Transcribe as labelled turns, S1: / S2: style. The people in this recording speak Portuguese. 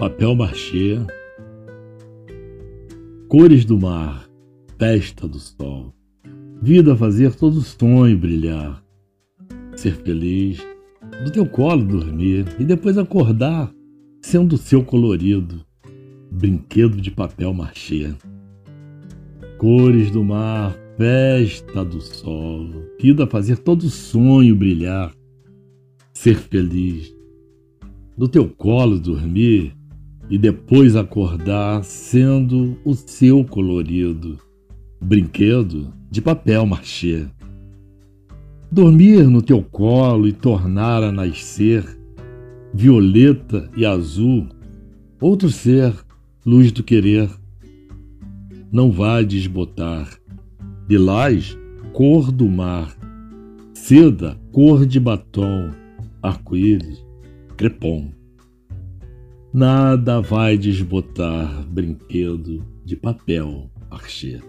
S1: papel machê, cores do mar, festa do sol, vida fazer todo sonho brilhar, ser feliz, do teu colo dormir e depois acordar sendo seu colorido, brinquedo de papel machê. Cores do mar, festa do sol, vida fazer todo sonho brilhar, ser feliz, do teu colo dormir e depois acordar sendo o seu colorido, brinquedo de papel machê. Dormir no teu colo e tornar a nascer, violeta e azul, outro ser, luz do querer. Não vá desbotar, lilás, cor do mar, seda, cor de batom, arco-íris, crepom. Nada vai desbotar brinquedo de papel, archê.